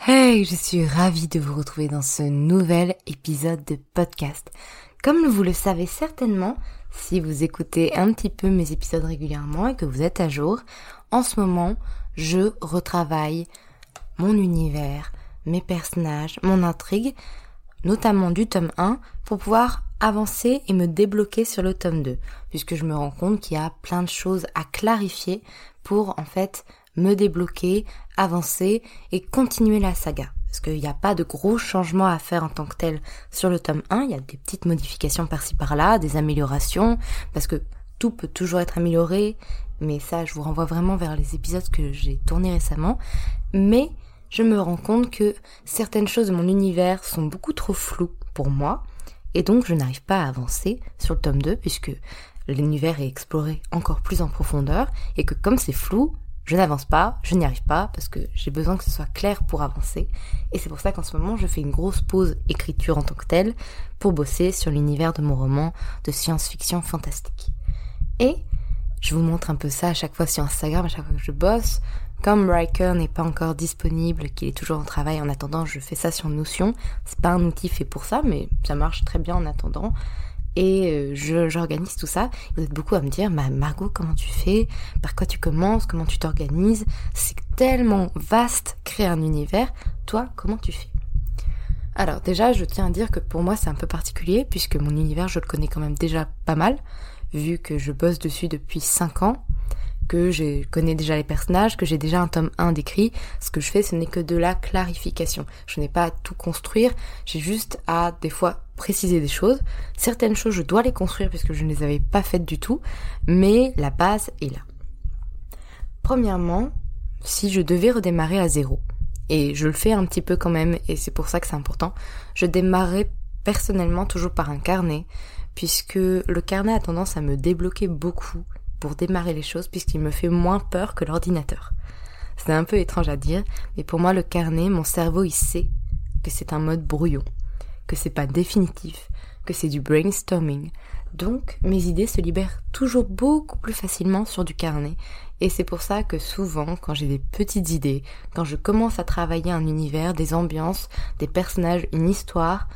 Hey, je suis ravie de vous retrouver dans ce nouvel épisode de podcast. Comme vous le savez certainement, si vous écoutez un petit peu mes épisodes régulièrement et que vous êtes à jour, en ce moment, je retravaille mon univers, mes personnages, mon intrigue, notamment du tome 1, pour pouvoir avancer et me débloquer sur le tome 2, puisque je me rends compte qu'il y a plein de choses à clarifier pour en fait me débloquer, avancer et continuer la saga. Parce qu'il n'y a pas de gros changements à faire en tant que tel sur le tome 1, il y a des petites modifications par-ci par-là, des améliorations, parce que tout peut toujours être amélioré, mais ça je vous renvoie vraiment vers les épisodes que j'ai tournés récemment. Mais je me rends compte que certaines choses de mon univers sont beaucoup trop floues pour moi, et donc je n'arrive pas à avancer sur le tome 2, puisque l'univers est exploré encore plus en profondeur, et que comme c'est flou, je n'avance pas, je n'y arrive pas parce que j'ai besoin que ce soit clair pour avancer. Et c'est pour ça qu'en ce moment, je fais une grosse pause écriture en tant que telle pour bosser sur l'univers de mon roman de science-fiction fantastique. Et je vous montre un peu ça à chaque fois sur Instagram, à chaque fois que je bosse. Comme Riker n'est pas encore disponible, qu'il est toujours en travail en attendant, je fais ça sur Notion. C'est pas un outil fait pour ça, mais ça marche très bien en attendant et euh, j'organise tout ça. Vous êtes beaucoup à me dire, bah, Margot, comment tu fais? Par quoi tu commences? Comment tu t'organises? C'est tellement vaste créer un univers. Toi, comment tu fais? Alors déjà, je tiens à dire que pour moi, c'est un peu particulier puisque mon univers, je le connais quand même déjà pas mal, vu que je bosse dessus depuis 5 ans que je connais déjà les personnages, que j'ai déjà un tome 1 décrit, ce que je fais ce n'est que de la clarification. Je n'ai pas à tout construire, j'ai juste à des fois préciser des choses. Certaines choses je dois les construire puisque je ne les avais pas faites du tout, mais la base est là. Premièrement, si je devais redémarrer à zéro, et je le fais un petit peu quand même, et c'est pour ça que c'est important, je démarrerai personnellement toujours par un carnet, puisque le carnet a tendance à me débloquer beaucoup pour démarrer les choses puisqu'il me fait moins peur que l'ordinateur. C'est un peu étrange à dire, mais pour moi le carnet, mon cerveau il sait que c'est un mode brouillon, que c'est pas définitif, que c'est du brainstorming. Donc mes idées se libèrent toujours beaucoup plus facilement sur du carnet et c'est pour ça que souvent quand j'ai des petites idées, quand je commence à travailler un univers, des ambiances, des personnages, une histoire,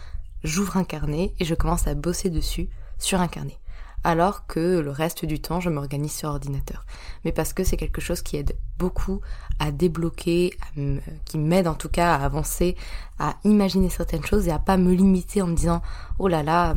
j'ouvre un carnet et je commence à bosser dessus sur un carnet. Alors que le reste du temps, je m'organise sur ordinateur. Mais parce que c'est quelque chose qui aide beaucoup à débloquer, qui m'aide en tout cas à avancer, à imaginer certaines choses et à pas me limiter en me disant oh là là,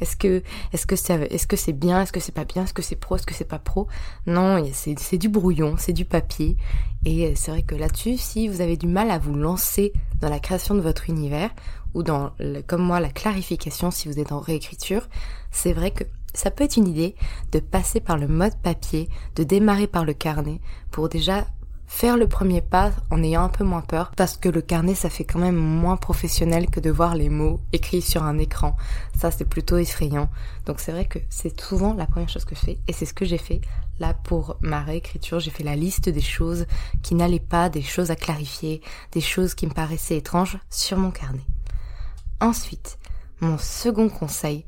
est-ce que est-ce que c'est est-ce que bien, est-ce que c'est pas bien, est-ce que c'est pro, est-ce que c'est pas pro? Non, c'est c'est du brouillon, c'est du papier et c'est vrai que là-dessus, si vous avez du mal à vous lancer dans la création de votre univers ou dans comme moi la clarification si vous êtes en réécriture, c'est vrai que ça peut être une idée de passer par le mode papier, de démarrer par le carnet pour déjà faire le premier pas en ayant un peu moins peur parce que le carnet ça fait quand même moins professionnel que de voir les mots écrits sur un écran. Ça c'est plutôt effrayant. Donc c'est vrai que c'est souvent la première chose que je fais et c'est ce que j'ai fait là pour ma réécriture. J'ai fait la liste des choses qui n'allaient pas, des choses à clarifier, des choses qui me paraissaient étranges sur mon carnet. Ensuite, mon second conseil,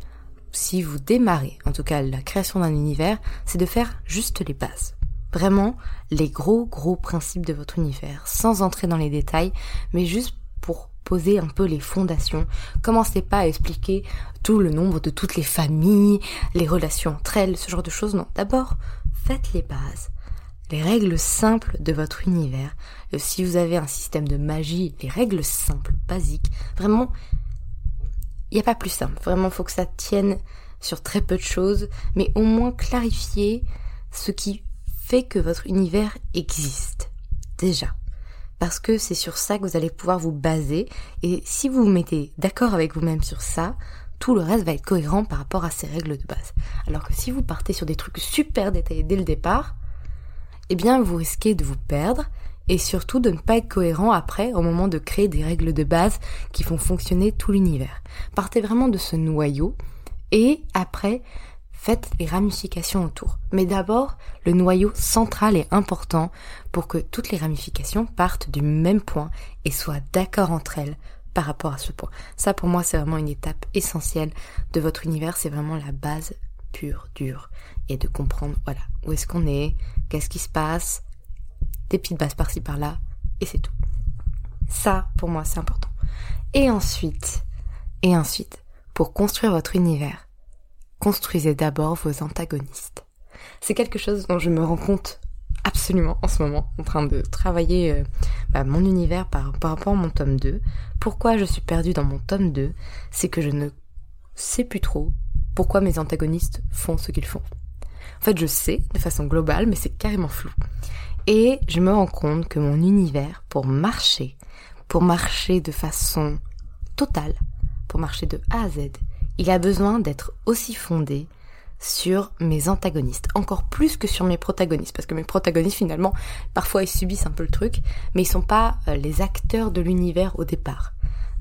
si vous démarrez, en tout cas la création d'un univers, c'est de faire juste les bases. Vraiment les gros gros principes de votre univers, sans entrer dans les détails, mais juste pour poser un peu les fondations. Commencez pas à expliquer tout le nombre de toutes les familles, les relations entre elles, ce genre de choses. Non, d'abord, faites les bases. Les règles simples de votre univers. Euh, si vous avez un système de magie, les règles simples, basiques. Vraiment, il n'y a pas plus simple. Vraiment, faut que ça tienne sur très peu de choses, mais au moins clarifier ce qui fait que votre univers existe. Déjà. Parce que c'est sur ça que vous allez pouvoir vous baser, et si vous vous mettez d'accord avec vous-même sur ça, tout le reste va être cohérent par rapport à ces règles de base. Alors que si vous partez sur des trucs super détaillés dès le départ, eh bien vous risquez de vous perdre et surtout de ne pas être cohérent après au moment de créer des règles de base qui font fonctionner tout l'univers. Partez vraiment de ce noyau et après faites les ramifications autour. Mais d'abord, le noyau central est important pour que toutes les ramifications partent du même point et soient d'accord entre elles par rapport à ce point. Ça pour moi c'est vraiment une étape essentielle de votre univers, c'est vraiment la base pure, dure, et de comprendre voilà où est-ce qu'on est, qu'est-ce qui se passe, des petites bases par-ci par-là, et c'est tout. Ça, pour moi, c'est important. Et ensuite, et ensuite, pour construire votre univers, construisez d'abord vos antagonistes. C'est quelque chose dont je me rends compte absolument en ce moment, en train de travailler euh, bah, mon univers par, par rapport à mon tome 2. Pourquoi je suis perdue dans mon tome 2 C'est que je ne sais plus trop pourquoi mes antagonistes font ce qu'ils font. En fait, je sais de façon globale, mais c'est carrément flou. Et je me rends compte que mon univers, pour marcher, pour marcher de façon totale, pour marcher de A à Z, il a besoin d'être aussi fondé sur mes antagonistes, encore plus que sur mes protagonistes, parce que mes protagonistes finalement, parfois ils subissent un peu le truc, mais ils sont pas euh, les acteurs de l'univers au départ.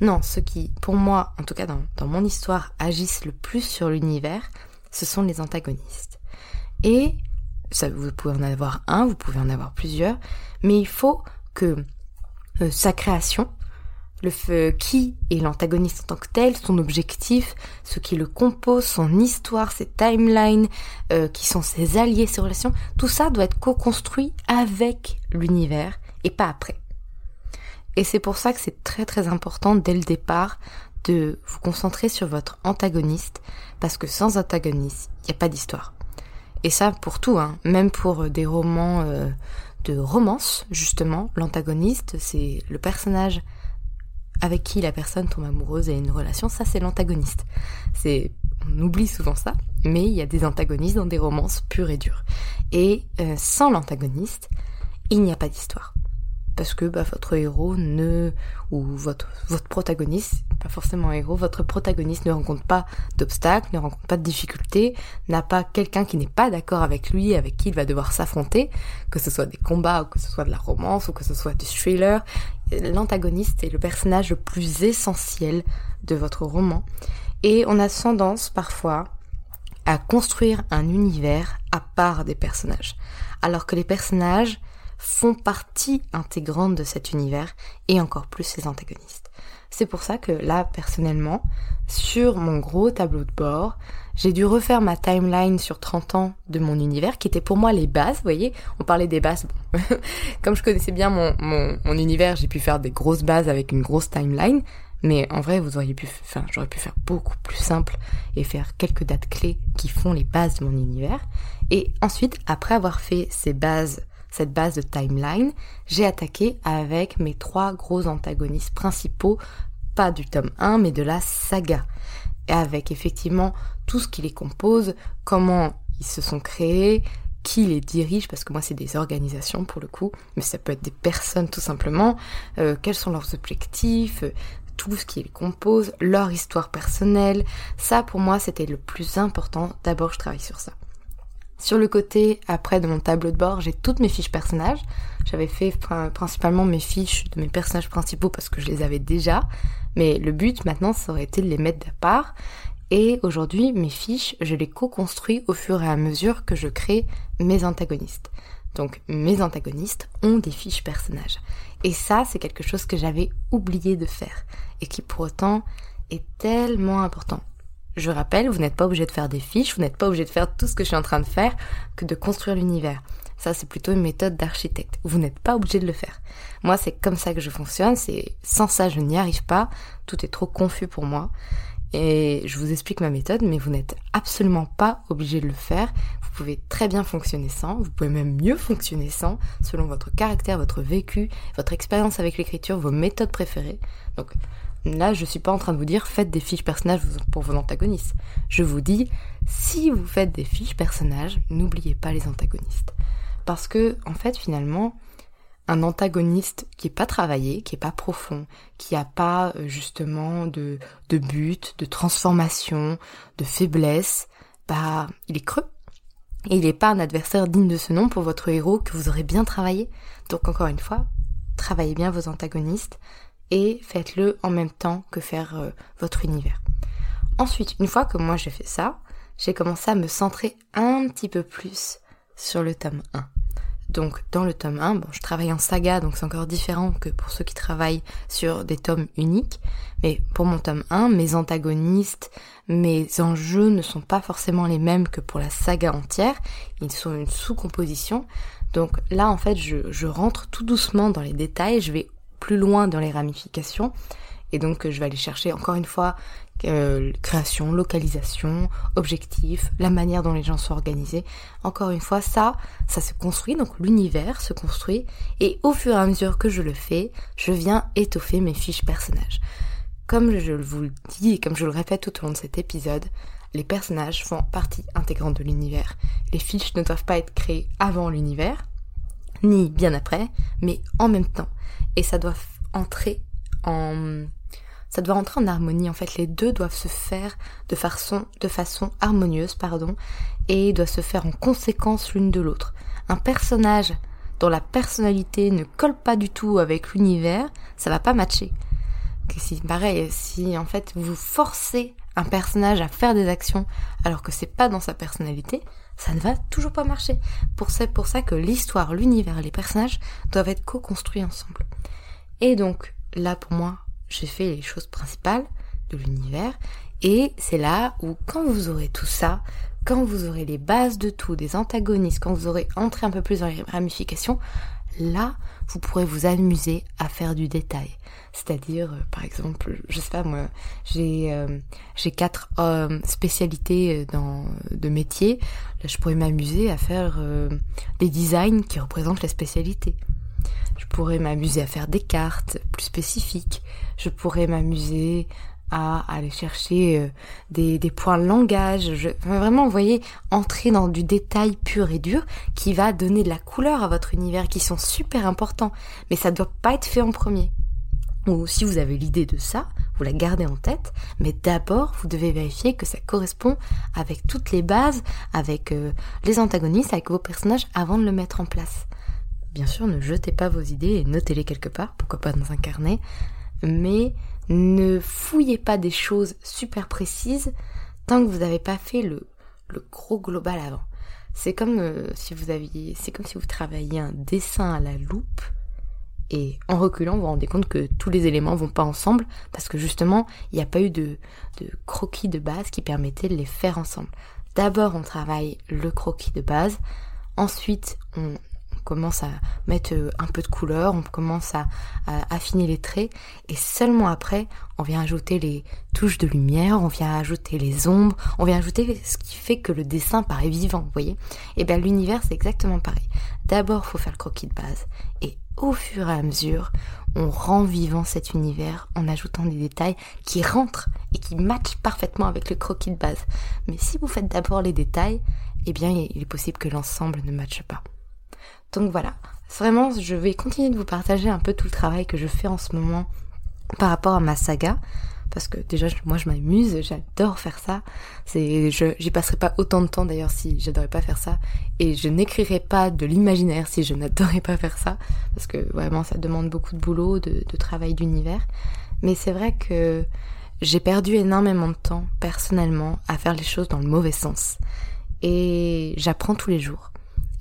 Non, ceux qui, pour moi, en tout cas dans, dans mon histoire, agissent le plus sur l'univers, ce sont les antagonistes. Et ça, vous pouvez en avoir un, vous pouvez en avoir plusieurs, mais il faut que euh, sa création, le feu, qui est l'antagoniste en tant que tel, son objectif, ce qui le compose, son histoire, ses timelines, euh, qui sont ses alliés, ses relations, tout ça doit être co-construit avec l'univers et pas après. Et c'est pour ça que c'est très très important dès le départ de vous concentrer sur votre antagoniste, parce que sans antagoniste, il n'y a pas d'histoire. Et ça pour tout, hein. même pour euh, des romans euh, de romance, justement, l'antagoniste, c'est le personnage avec qui la personne tombe amoureuse et a une relation, ça c'est l'antagoniste. On oublie souvent ça, mais il y a des antagonistes dans des romances pures et dures. Et euh, sans l'antagoniste, il n'y a pas d'histoire parce que bah, votre héros ne ou votre votre protagoniste pas forcément un héros votre protagoniste ne rencontre pas d'obstacles ne rencontre pas de difficultés n'a pas quelqu'un qui n'est pas d'accord avec lui avec qui il va devoir s'affronter que ce soit des combats ou que ce soit de la romance ou que ce soit du thriller. L'antagoniste est le personnage le plus essentiel de votre roman. Et on a tendance parfois à construire un univers à part des personnages. Alors que les personnages font partie intégrante de cet univers et encore plus ses antagonistes. C'est pour ça que là, personnellement, sur mon gros tableau de bord, j'ai dû refaire ma timeline sur 30 ans de mon univers, qui était pour moi les bases, vous voyez, on parlait des bases. Comme je connaissais bien mon, mon, mon univers, j'ai pu faire des grosses bases avec une grosse timeline, Mais en vrai, vous auriez pu, enfin, j'aurais pu faire beaucoup plus simple et faire quelques dates clés qui font les bases de mon univers. Et ensuite, après avoir fait ces bases, cette base de timeline, j'ai attaqué avec mes trois gros antagonistes principaux, pas du tome 1, mais de la saga. Et avec effectivement tout ce qui les compose, comment ils se sont créés, qui les dirige, parce que moi c'est des organisations pour le coup, mais ça peut être des personnes tout simplement, euh, quels sont leurs objectifs, euh, tout ce qui les compose, leur histoire personnelle, ça pour moi c'était le plus important, d'abord je travaille sur ça. Sur le côté, après de mon tableau de bord, j'ai toutes mes fiches personnages. J'avais fait principalement mes fiches de mes personnages principaux parce que je les avais déjà. Mais le but maintenant, ça aurait été de les mettre à part et aujourd'hui, mes fiches, je les co-construis au fur et à mesure que je crée mes antagonistes. Donc mes antagonistes ont des fiches personnages. Et ça, c'est quelque chose que j'avais oublié de faire et qui pour autant est tellement important. Je rappelle, vous n'êtes pas obligé de faire des fiches, vous n'êtes pas obligé de faire tout ce que je suis en train de faire que de construire l'univers. Ça, c'est plutôt une méthode d'architecte. Vous n'êtes pas obligé de le faire. Moi, c'est comme ça que je fonctionne. C'est sans ça, je n'y arrive pas. Tout est trop confus pour moi. Et je vous explique ma méthode, mais vous n'êtes absolument pas obligé de le faire. Vous pouvez très bien fonctionner sans, vous pouvez même mieux fonctionner sans, selon votre caractère, votre vécu, votre expérience avec l'écriture, vos méthodes préférées. Donc là, je suis pas en train de vous dire faites des fiches personnages pour vos antagonistes. Je vous dis, si vous faites des fiches personnages, n'oubliez pas les antagonistes. Parce que, en fait, finalement, un antagoniste qui est pas travaillé, qui est pas profond, qui a pas euh, justement de, de but, de transformation, de faiblesse, bah il est creux. Et il n'est pas un adversaire digne de ce nom pour votre héros que vous aurez bien travaillé. Donc encore une fois, travaillez bien vos antagonistes et faites-le en même temps que faire euh, votre univers. Ensuite, une fois que moi j'ai fait ça, j'ai commencé à me centrer un petit peu plus sur le tome 1. Donc dans le tome 1, bon, je travaille en saga, donc c'est encore différent que pour ceux qui travaillent sur des tomes uniques. Mais pour mon tome 1, mes antagonistes, mes enjeux ne sont pas forcément les mêmes que pour la saga entière. Ils sont une sous-composition. Donc là, en fait, je, je rentre tout doucement dans les détails, je vais plus loin dans les ramifications. Et donc je vais aller chercher encore une fois euh, création, localisation, objectif, la manière dont les gens sont organisés. Encore une fois, ça, ça se construit, donc l'univers se construit, et au fur et à mesure que je le fais, je viens étoffer mes fiches personnages. Comme je vous le dis et comme je le répète tout au long de cet épisode, les personnages font partie intégrante de l'univers. Les fiches ne doivent pas être créées avant l'univers, ni bien après, mais en même temps. Et ça doit entrer en ça doit rentrer en harmonie. En fait, les deux doivent se faire de façon, harmonieuse, pardon, et doivent se faire en conséquence l'une de l'autre. Un personnage dont la personnalité ne colle pas du tout avec l'univers, ça va pas matcher. Que pareil, si en fait vous forcez un personnage à faire des actions alors que c'est pas dans sa personnalité, ça ne va toujours pas marcher. Pour c'est pour ça que l'histoire, l'univers les personnages doivent être co-construits ensemble. Et donc, là pour moi, j'ai fait les choses principales de l'univers. Et c'est là où quand vous aurez tout ça, quand vous aurez les bases de tout, des antagonistes, quand vous aurez entré un peu plus dans les ramifications, là, vous pourrez vous amuser à faire du détail. C'est-à-dire, euh, par exemple, je sais pas moi, j'ai euh, j'ai quatre euh, spécialités dans de métiers. Là, je pourrais m'amuser à faire des designs qui représentent les spécialités. Je pourrais m'amuser à faire des cartes plus spécifiques. Je pourrais m'amuser à aller chercher euh, des, points de langage. Je, vraiment, vous voyez, entrer dans du détail pur et dur qui va donner de la couleur à votre univers, qui sont super importants. Mais ça doit pas être fait en premier. Ou si vous avez l'idée de ça, vous la gardez en tête, mais d'abord vous devez vérifier que ça correspond avec toutes les bases, avec euh, les antagonistes, avec vos personnages avant de le mettre en place. Bien sûr, ne jetez pas vos idées et notez-les quelque part, pourquoi pas dans un carnet, mais ne fouillez pas des choses super précises tant que vous n'avez pas fait le, le gros global avant. C'est comme euh, si vous aviez, c'est comme si vous travailliez un dessin à la loupe et en reculant, vous vous rendez compte que tous les éléments vont pas ensemble parce que justement, il n'y a pas eu de, de croquis de base qui permettait de les faire ensemble. D'abord, on travaille le croquis de base. Ensuite, on commence à mettre euh, un peu de couleur, on commence à, affiner les traits, et seulement après, on vient ajouter les touches de lumière, on vient ajouter les ombres, on vient ajouter ce qui fait que le dessin paraît vivant, vous voyez? Et bien l'univers, c'est exactement pareil. D'abord, faut faire le croquis de base, et au fur et à mesure, on rend vivant cet univers en ajoutant des détails qui rentrent et qui matchent parfaitement avec le croquis de base. Mais si vous faites d'abord les détails, eh bien il est possible que l'ensemble ne matche pas. Donc voilà, vraiment je vais continuer de vous partager un peu tout le travail que je fais en ce moment par rapport à ma saga parce que déjà moi je m'amuse, j'adore faire ça. C'est j'y passerai pas autant de temps d'ailleurs si j'adorais pas faire ça et je n'écrirais pas de l'imaginaire si je n'adorais pas faire ça parce que vraiment ça demande beaucoup de boulot, de travail d'univers. Mais c'est vrai que j'ai perdu énormément de temps personnellement à faire les choses dans le mauvais sens et j'apprends tous les jours.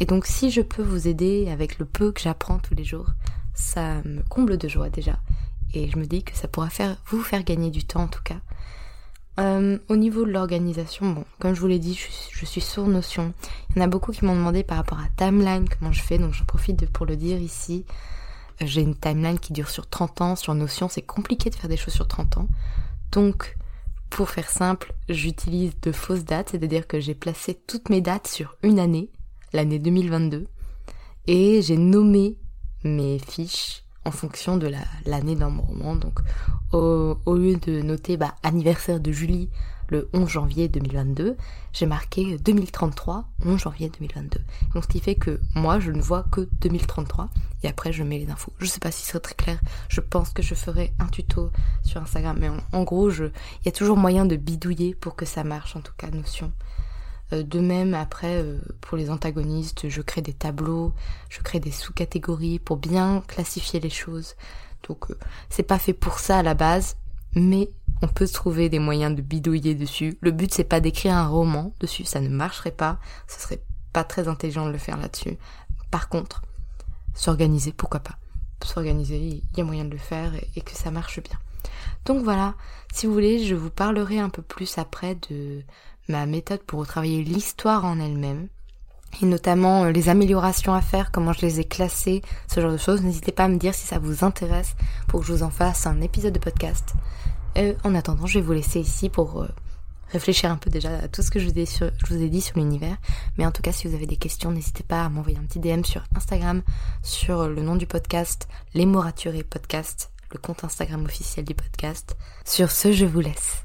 Et donc si je peux vous aider avec le peu que j'apprends tous les jours, ça me comble de joie déjà. Et je me dis que ça pourra faire, vous faire gagner du temps en tout cas. Euh, au niveau de l'organisation, bon, comme je vous l'ai dit, je suis, sur Notion. Il y en a beaucoup qui m'ont demandé par rapport à Timeline comment je fais, donc j'en profite pour le dire ici. Euh, j'ai une timeline qui dure sur 30 ans. Sur Notion, c'est compliqué de faire des choses sur 30 ans. Donc, pour faire simple, j'utilise de fausses dates, c'est-à-dire que j'ai placé toutes mes dates sur une année, l'année 2022, et j'ai nommé mes fiches en fonction de l'année d'un roman. Donc au, lieu de noter bah, anniversaire de Julie le 11 janvier 2022, j'ai marqué 2033, 11 janvier 2022. Donc ce qui fait que moi je ne vois que 2033 et après je mets les infos. Je sais pas si c'est très clair, je pense que je ferai un tuto sur Instagram, mais en, gros il y a toujours moyen de bidouiller pour que ça marche, en tout cas Notion. Euh, de même, après, euh, pour les antagonistes, je crée des tableaux, je crée des sous-catégories pour bien classifier les choses. Donc, euh, c'est pas fait pour ça à la base, mais on peut trouver des moyens de bidouiller dessus. Le but, c'est pas d'écrire un roman dessus, ça ne marcherait pas, ce serait pas très intelligent de le faire là-dessus. Par contre, s'organiser, pourquoi pas S'organiser, il y a moyen de le faire et que ça marche bien. Donc voilà, si vous voulez, je vous parlerai un peu plus après de ma méthode pour retravailler l'histoire en elle-même et notamment euh, les améliorations à faire, comment je les ai classées, ce genre de choses. N'hésitez pas à me dire si ça vous intéresse pour que je vous en fasse un épisode de podcast. Euh, en attendant, je vais vous laisser ici pour euh, réfléchir un peu déjà à tout ce que je vous ai, dit sur l'univers. Mais en tout cas, si vous avez des questions, n'hésitez pas à m'envoyer un petit DM sur Instagram, sur le nom du podcast, Les Mots Podcast, le compte Instagram officiel du podcast. Sur ce, je vous laisse.